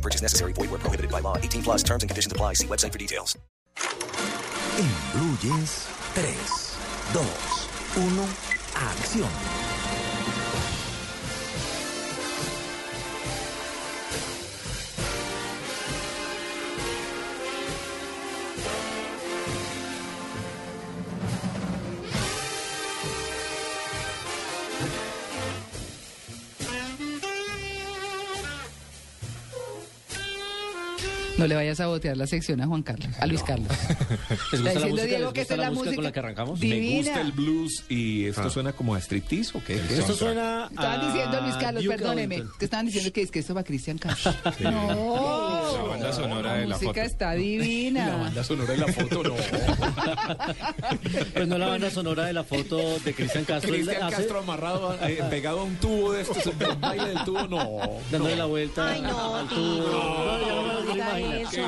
Purchase necessary. Void where prohibited by law. 18 plus terms and conditions apply. See website for details. En Blue Jeans, 3, 2, 1, acción. No le vayas a botear la sección a Juan Carlos, a Luis Carlos. ¿Les Está gusta la diciendo música? Diego ¿Les que gusta esta es la música con la que arrancamos? Divina. Me gusta el blues y esto suena como a striptease o qué? ¿Qué es? Esto suena Estaban a diciendo Luis Carlos, Duke perdóneme, que estaban diciendo que es que esto va Cristian Castro. No, La banda sonora de la música foto. está La divina. banda sonora de la foto, no. Pues no la banda sonora de la foto de Cristian Castro. Cristian hace- Castro amarrado, eh, pegado a un tubo de estos, el baile del tubo, no. Dándole la vuelta Ay, no, al tubo. No, no eso.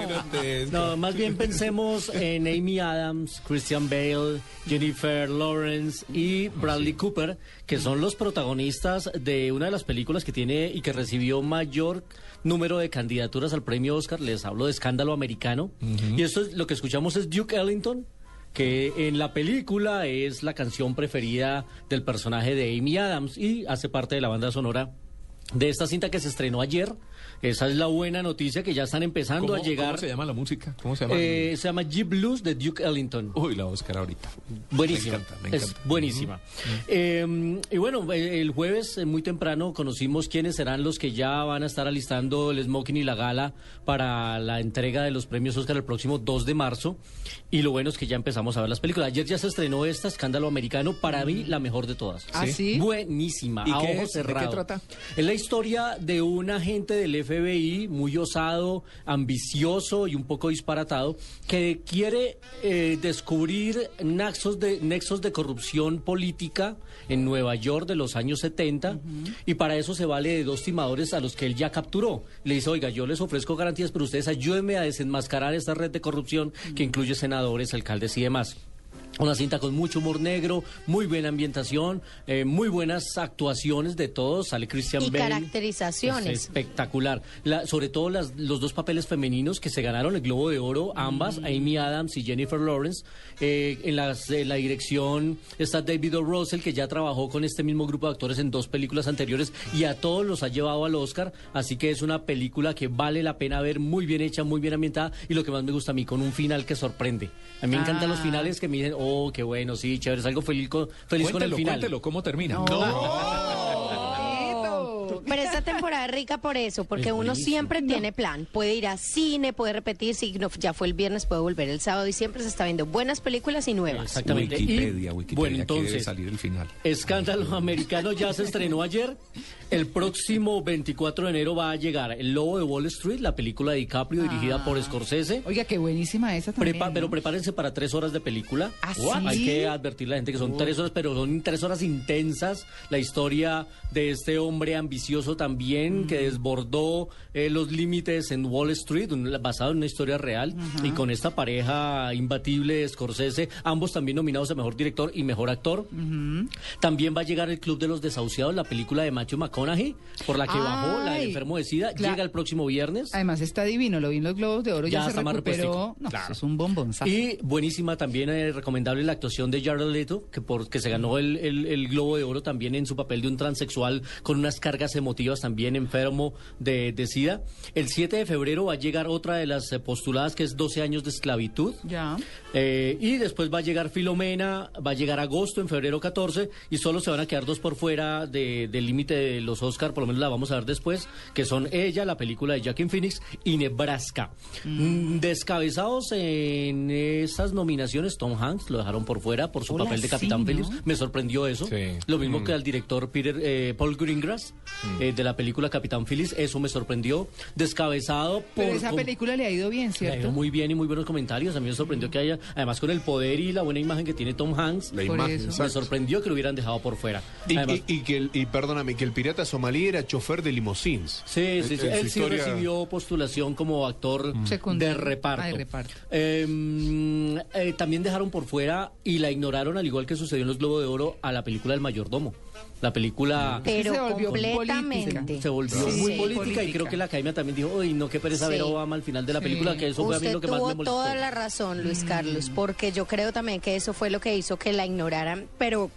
No, más bien pensemos en Amy Adams, Christian Bale, Jennifer Lawrence y Bradley Cooper, que son los protagonistas de una de las películas que tiene y que recibió mayor número de candidaturas al premio Oscar. Les hablo de Escándalo Americano. Y esto es, lo que escuchamos es Duke Ellington que en la película es la canción preferida del personaje de Amy Adams y hace parte de la banda sonora de esta cinta que se estrenó ayer. Esa es la buena noticia que ya están empezando ¿Cómo, a llegar. ¿Cómo se llama la música? ¿Cómo se llama? Eh, se llama Jeep Blues de Duke Ellington. Uy, la Oscar ahorita. Buenísima. Me encanta, me Es buenísima. Eh, y bueno, eh, el jueves muy temprano conocimos quiénes serán los que ya van a estar alistando el smoking y la gala para la entrega de los premios Oscar el próximo 2 de marzo. Y lo bueno es que ya empezamos a ver las películas. Ayer ya se estrenó esta, Escándalo Americano, para mí la mejor de todas. ¿Ah, sí? Buenísima, ¿Y a qué ojo es? ¿De qué trata? Es la historia de un agente del FBI muy osado, ambicioso y un poco disparatado que quiere eh, descubrir nexos de, nexos de corrupción política en Nueva York de los años 70 y para eso se vale de dos timadores a los que él ya capturó. Le dice, oiga, yo les ofrezco garantías, pero ustedes ayúdenme a desenmascarar esta red de corrupción que incluye senadores, alcaldes y demás. Una cinta con mucho humor negro, muy buena ambientación, eh, muy buenas actuaciones de todos. Sale Christian Y Bale. caracterizaciones. Es espectacular. La- sobre todo las- los dos papeles femeninos que se ganaron el Globo de Oro, ambas, Amy Adams y Jennifer Lawrence. Eh, en, las- en la dirección está David O. Russell, que ya trabajó con este mismo grupo de actores en dos películas anteriores y a todos los ha llevado al Oscar. Así que es una película que vale la pena ver, muy bien hecha, muy bien ambientada y lo que más me gusta a mí, con un final que sorprende. A mí me encantan los Ah. finales que me dicen, oh, qué bueno, sí, chévere, salgo feliz con, feliz con el final. cuéntelo, ¿cómo termina? Tito. Pero esta temporada es rica por eso, porque Es uno siempre tiene plan. Puede ir a cine, puede repetir, si no, ya fue el viernes, puede volver el sábado y siempre se está viendo buenas películas y nuevas. Exactamente. Y, Wikipedia, Wikipedia, bueno, que debe entonces, salir el final. Escándalo Americano ya se estrenó ayer. El próximo 24 de enero va a llegar El Lobo de Wall Street, la película de DiCaprio dirigida por Scorsese. Oiga, qué buenísima esa también. Prepa- ¿no? Pero prepárense para tres horas de película. ¿Ah, Hay sí? que advertirle a la gente que son tres horas, pero son tres horas intensas. La historia de este hombre ambicioso también que desbordó eh, los límites en Wall Street, un- basado en una historia real. Y con esta pareja imbatible, Scorsese, ambos también nominados a Mejor Director y Mejor Actor. También va a llegar El Club de los Desahuciados, la película de Matthew McConaughey, por la que bajó la Ay, enfermo de SIDA. claro. Llega el próximo viernes. Además está divino, lo vi en los Globos de Oro, ya, Ya se está más recuperó. No, Claro. es un bombón. Y buenísima también, eh, recomendable la actuación de Jared Leto, que, por, que se ganó el, el- el Globo de Oro también en su papel de un transexual con unas cargas emotivas también enfermo de, de SIDA. El 7 de febrero va a llegar otra de las eh, postuladas que es 12 años de esclavitud. Ya. Eh, y después va a llegar Filomena, va a llegar agosto, en febrero 14, y solo se van a quedar dos por fuera de- del límite de los Oscar, por lo menos la vamos a ver después, que son ella, la película de Jackie Phoenix, y Nebraska. Mm, Descabezados en esas nominaciones, Tom Hanks lo dejaron por fuera por su Hola, papel de sí, Capitán ¿no? Phillips. Me sorprendió eso. Sí. Lo mismo Mm. que al director Peter, eh, Paul Greengrass, eh, de la la película Capitán Phillips. Eso me sorprendió. Descabezado por... Pero esa película le ha ido bien, le ha ido ¿cierto? muy bien y muy buenos comentarios. A mí me sorprendió que haya, además con el poder y la buena imagen que tiene Tom Hanks, La imagen, me sorprendió que lo hubieran dejado por fuera. Y, Además- y- y que el, y perdóname, que el pirata somalí era chofer de limousines. Sí, sí, sí. Su Él sí historia- recibió postulación como actor Secundario. de reparto. Ah, de reparto. Eh, eh, también dejaron por fuera y la ignoraron, al igual que sucedió en los Globos de Oro, a la película El Mayordomo. La película Pero se volvió completamente. política. se volvió Sí, muy sí, política, y creo que la academia también dijo, uy, no, qué pereza ver a Sí. Obama al final de la Sí. película, que eso fue a mí Usted lo que más me tuvo molestó. toda la razón, Luis Carlos, porque yo creo también que eso fue lo que hizo que la ignoraran, pero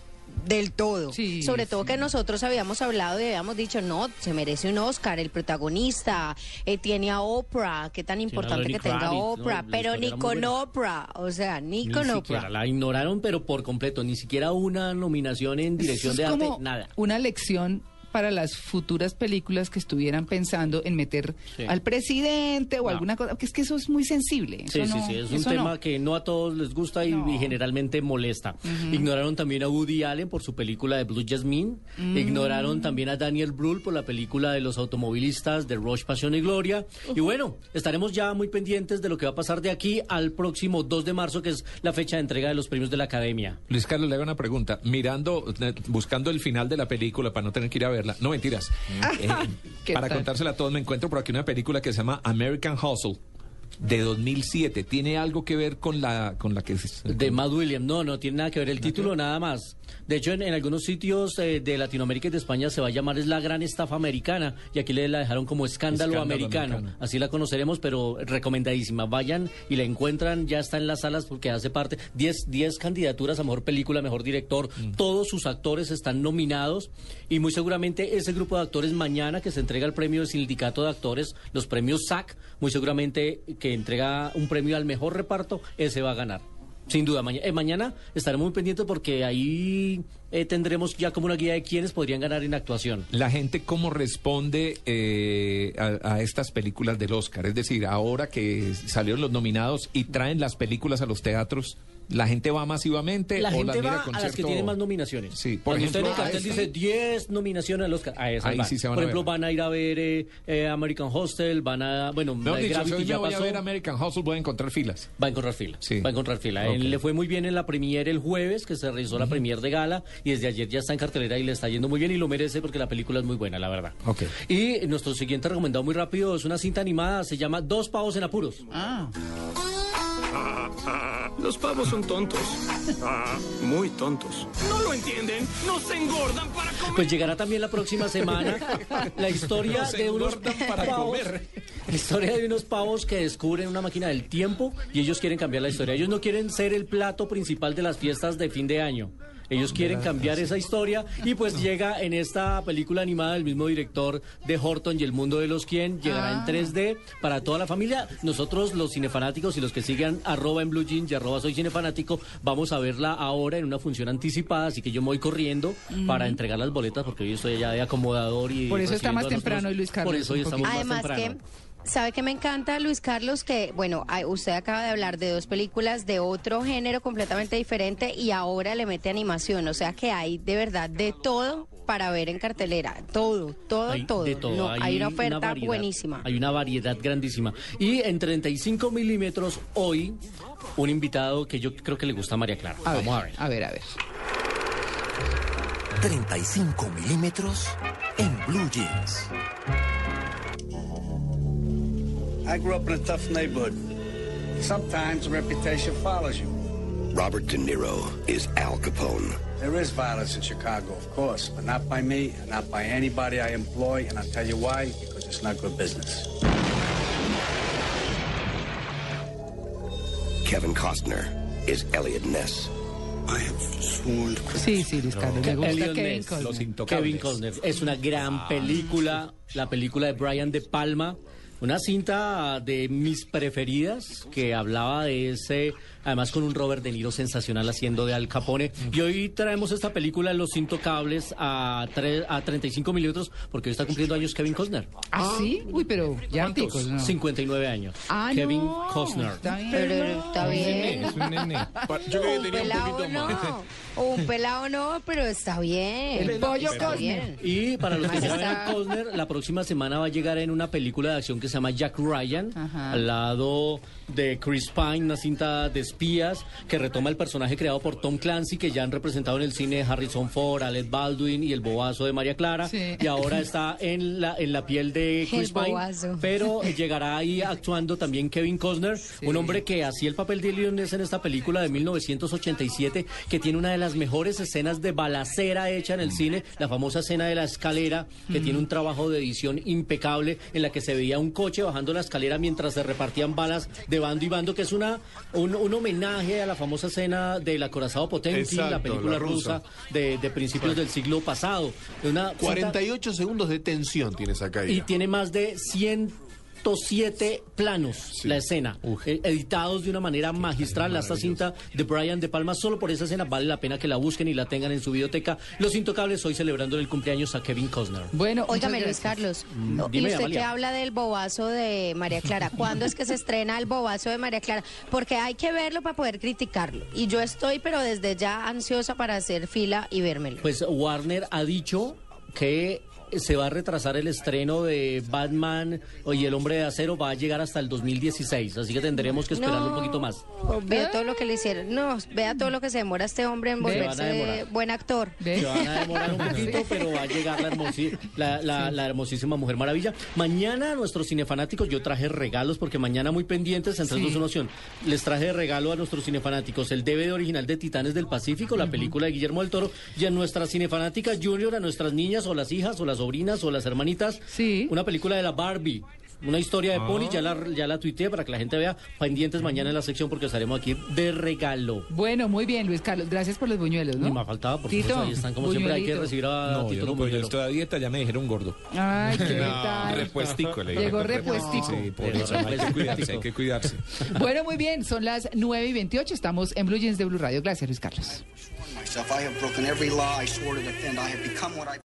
del todo. Sí, Sobre todo sí. que nosotros habíamos hablado y habíamos dicho, no, se merece un Oscar, el protagonista, eh, tiene a Oprah, qué tan importante que tenga. Oprah, pero ni con. Oprah, o sea, ni, Ni con siquiera, Oprah. la ignoraron, pero por completo, ni siquiera una nominación en dirección de arte, nada. Una lección para las futuras películas que estuvieran pensando en meter Sí. al presidente o No. alguna cosa, que es que eso es muy sensible. Sí, eso sí, no- sí, es un tema no. que no a todos les gusta y, No. y generalmente molesta. Ignoraron también a Woody Allen por su película de Blue Jasmine. Mm. Ignoraron también a Daniel Brühl por la película de los automovilistas de Rush, Pasión y Gloria. Y bueno, estaremos ya muy pendientes de lo que va a pasar de aquí al próximo 2 de marzo, que es la fecha de entrega de los premios de la Academia. Luis Carlos, le hago una pregunta. Mirando, eh, buscando el final de la película para no tener que ir a verla. No, mentiras. Eh, ¿Qué para tal? contársela a todos, me encuentro por aquí una película que se llama American Hustle de 2007. ¿Tiene algo que ver con la, con la que... es- De Matt Williams, no, no tiene nada que ver el título, nada más. De hecho, en, en algunos sitios eh, de Latinoamérica y de España se va a llamar es la gran estafa americana y aquí le la dejaron como escándalo, Escándalo americano. americano. Así la conoceremos, pero recomendadísima. Vayan y la encuentran, ya está en las salas porque hace parte 10 10 candidaturas a mejor película, mejor director. Mm. Todos sus actores están nominados y muy seguramente ese grupo de actores mañana que se entrega el premio del sindicato de actores, los premios SAC, muy seguramente que entrega un premio al mejor reparto, ese va a ganar. Sin duda, eh, mañana estaremos muy pendientes porque ahí eh, tendremos ya como una guía de quiénes podrían ganar en actuación. La gente cómo responde eh, a estas películas del Oscar. Es decir, ahora que salieron los nominados y traen las películas a los teatros, ¿la gente va masivamente La o las gente mira va con a las que tienen más nominaciones. Sí, por Cuando usted en el ejemplo, a cartel dice 10 nominaciones al Oscar, a esas Ahí van. sí se van Por a ejemplo, ver. van a ir a ver eh, eh, American Hostel, van a... Bueno, la de dicho, si Gravity ya voy a pasó. ver American Hustle, voy a encontrar filas. Va a encontrar fila. Sí. Va a encontrar fila. Ok. Él le fue muy bien en la premiere el jueves, que se realizó la premiere de gala, y desde ayer ya está en cartelera y le está yendo muy bien y lo merece porque la película es muy buena, la verdad. Ok. Y nuestro siguiente recomendado muy rápido es una cinta animada, se llama Dos pavos en apuros. Ah, Los pavos son tontos. Muy tontos. ¿No lo entienden? No se engordan para comer. Pues llegará también la próxima semana la historia Nos de unos para pavos, comer. la historia de unos pavos que descubren una máquina del tiempo y ellos quieren cambiar la historia. Ellos no quieren ser el plato principal de las fiestas de fin de año. Ellos quieren cambiar esa historia y pues llega en esta película animada del mismo director de Horton y El Mundo de los Quien, llegará en 3D para toda la familia. Nosotros los cinefanáticos y los que sigan arroba en Blue Jeans y arroba soy cinefanático, vamos a verla ahora en una función anticipada, así que yo me voy corriendo para entregar las boletas porque hoy estoy ya de acomodador y Por eso está más temprano hoy, Luis Carlos, Por eso hoy estamos más Además temprano. que, ¿sabe que me encanta, Luis Carlos? Que, bueno, usted acaba de hablar de dos películas de otro género completamente diferente y ahora le mete animación. O sea que hay de verdad de todo para ver en cartelera. Todo, todo, Hay todo. de todo. No, hay, una oferta variedad, buenísima. Hay una variedad grandísima. Y en 35 milímetros hoy, un invitado que yo creo que le gusta a María Clara. a ver, Vamos a ver. a ver, a ver. 35 milímetros en Blue Jeans. I grew up in a tough neighborhood. Sometimes a reputation follows you. Robert De Niro is Al Capone. There is violence in Chicago, of course, but not by me not by anybody I employ, and I'll tell you why, because it's not good business. Kevin Costner is Elliot Ness. I have sworn to Sí, sí, Luis Carlos, me gusta Elliot Kevin Ness, Los Intocables. Kevin Costner. Es una gran ah, película, la película de Brian De Palma. Una cinta de mis preferidas que hablaba de ese, además con un Robert De Niro sensacional haciendo de Al Capone. Y hoy traemos esta película Los Intocables a, tre- a 35 milímetros porque hoy está cumpliendo años Kevin Costner. ¿Ah, sí? Uy, pero ya ¿no? 59 años. Ah, Kevin no, Costner. Está bien. Pero está bien. un nene. Yo creo que un tenía un pelado poquito más. no, un pelado no, pero está bien. El pollo bien. Y para los que está. a Costner, la próxima semana va a llegar en una película de acción que se llama Jack Ryan, Ajá. al lado de Chris Pine, una cinta de espías que retoma el personaje creado por Tom Clancy, que ya han representado en el cine Harrison Ford, Alec Baldwin y el bobazo de María Clara. Sí. Y ahora está en la, en la piel de Chris El Pine. bobazo. Pero llegará ahí actuando también Kevin Costner, un hombre que hacía el papel de Leon Ness en esta película de 1987, que tiene una de las mejores escenas de balacera hecha en el cine, la famosa escena de la escalera, que tiene un trabajo de edición impecable, en la que se veía un coche bajando la escalera mientras se repartían balas de bando y bando, que es una un, un homenaje a la famosa escena del acorazado Potemkin, la película la rusa. rusa de, de principios del siglo pasado. Una cinta- 48 segundos de tensión tiene esa y caída. tiene más de 107 planos la escena, eh, editados de una manera magistral. Esta cinta de Brian De Palma, solo por esa escena vale la pena que la busquen y la tengan en su videoteca. Los Intocables hoy celebrando el cumpleaños a Kevin Costner. Bueno, Óigame, Luis. Carlos. ¿Y dime, usted Amalia. que habla del bobazo de María Clara? ¿Cuándo es que se estrena el bobazo de María Clara? Porque hay que verlo para poder criticarlo. Y yo estoy, pero desde ya ansiosa para hacer fila y vérmelo. Pues Warner ha dicho que se va a retrasar el estreno de Batman y el Hombre de Acero va a llegar hasta el 2016, así que tendremos que esperar un poquito más. Vea todo lo que le hicieron. No, vea todo lo que se demora este hombre en volverse demorar. buen actor. Se van a demorar un poquito, pero va a llegar la, hermosi- la, la- la hermosísima Mujer Maravilla. Mañana a nuestros cinefanáticos yo traje regalos, porque mañana muy pendientes, en Sí. 3, 2, 1, acción, les traje de regalo a nuestros cinefanáticos el DVD original de Titanes del Pacífico, la película de Guillermo del Toro, y a nuestras cinefanáticas junior, a nuestras niñas o las hijas o las sobrinas o las hermanitas, Sí. una película de la Barbie. Una historia de Pony, ya la, ya la tuiteé para que la gente vea pendientes mañana en la sección porque estaremos aquí de regalo. Bueno, muy bien, Luis Carlos. Gracias por los buñuelos, ¿no? Ni más faltaba, por Tito, supuesto, ahí están como siempre, hay que recibir a No, Tito yo no, pues yo estoy a dieta, ya me dijeron gordo. Ay, ¿qué tal? Repuestico, le dije. Llegó repuestico. Sí, por eso hay que cuidarse, hay que cuidarse. Bueno, muy bien, son las 9 y 28. Estamos en Blue Jeans de Blue Radio. Gracias, Luis Carlos.